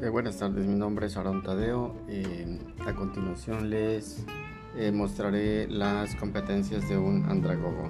Eh, buenas tardes, mi nombre es Aaron Tadeo. Eh, a continuación les eh, mostraré las competencias de un andragogo.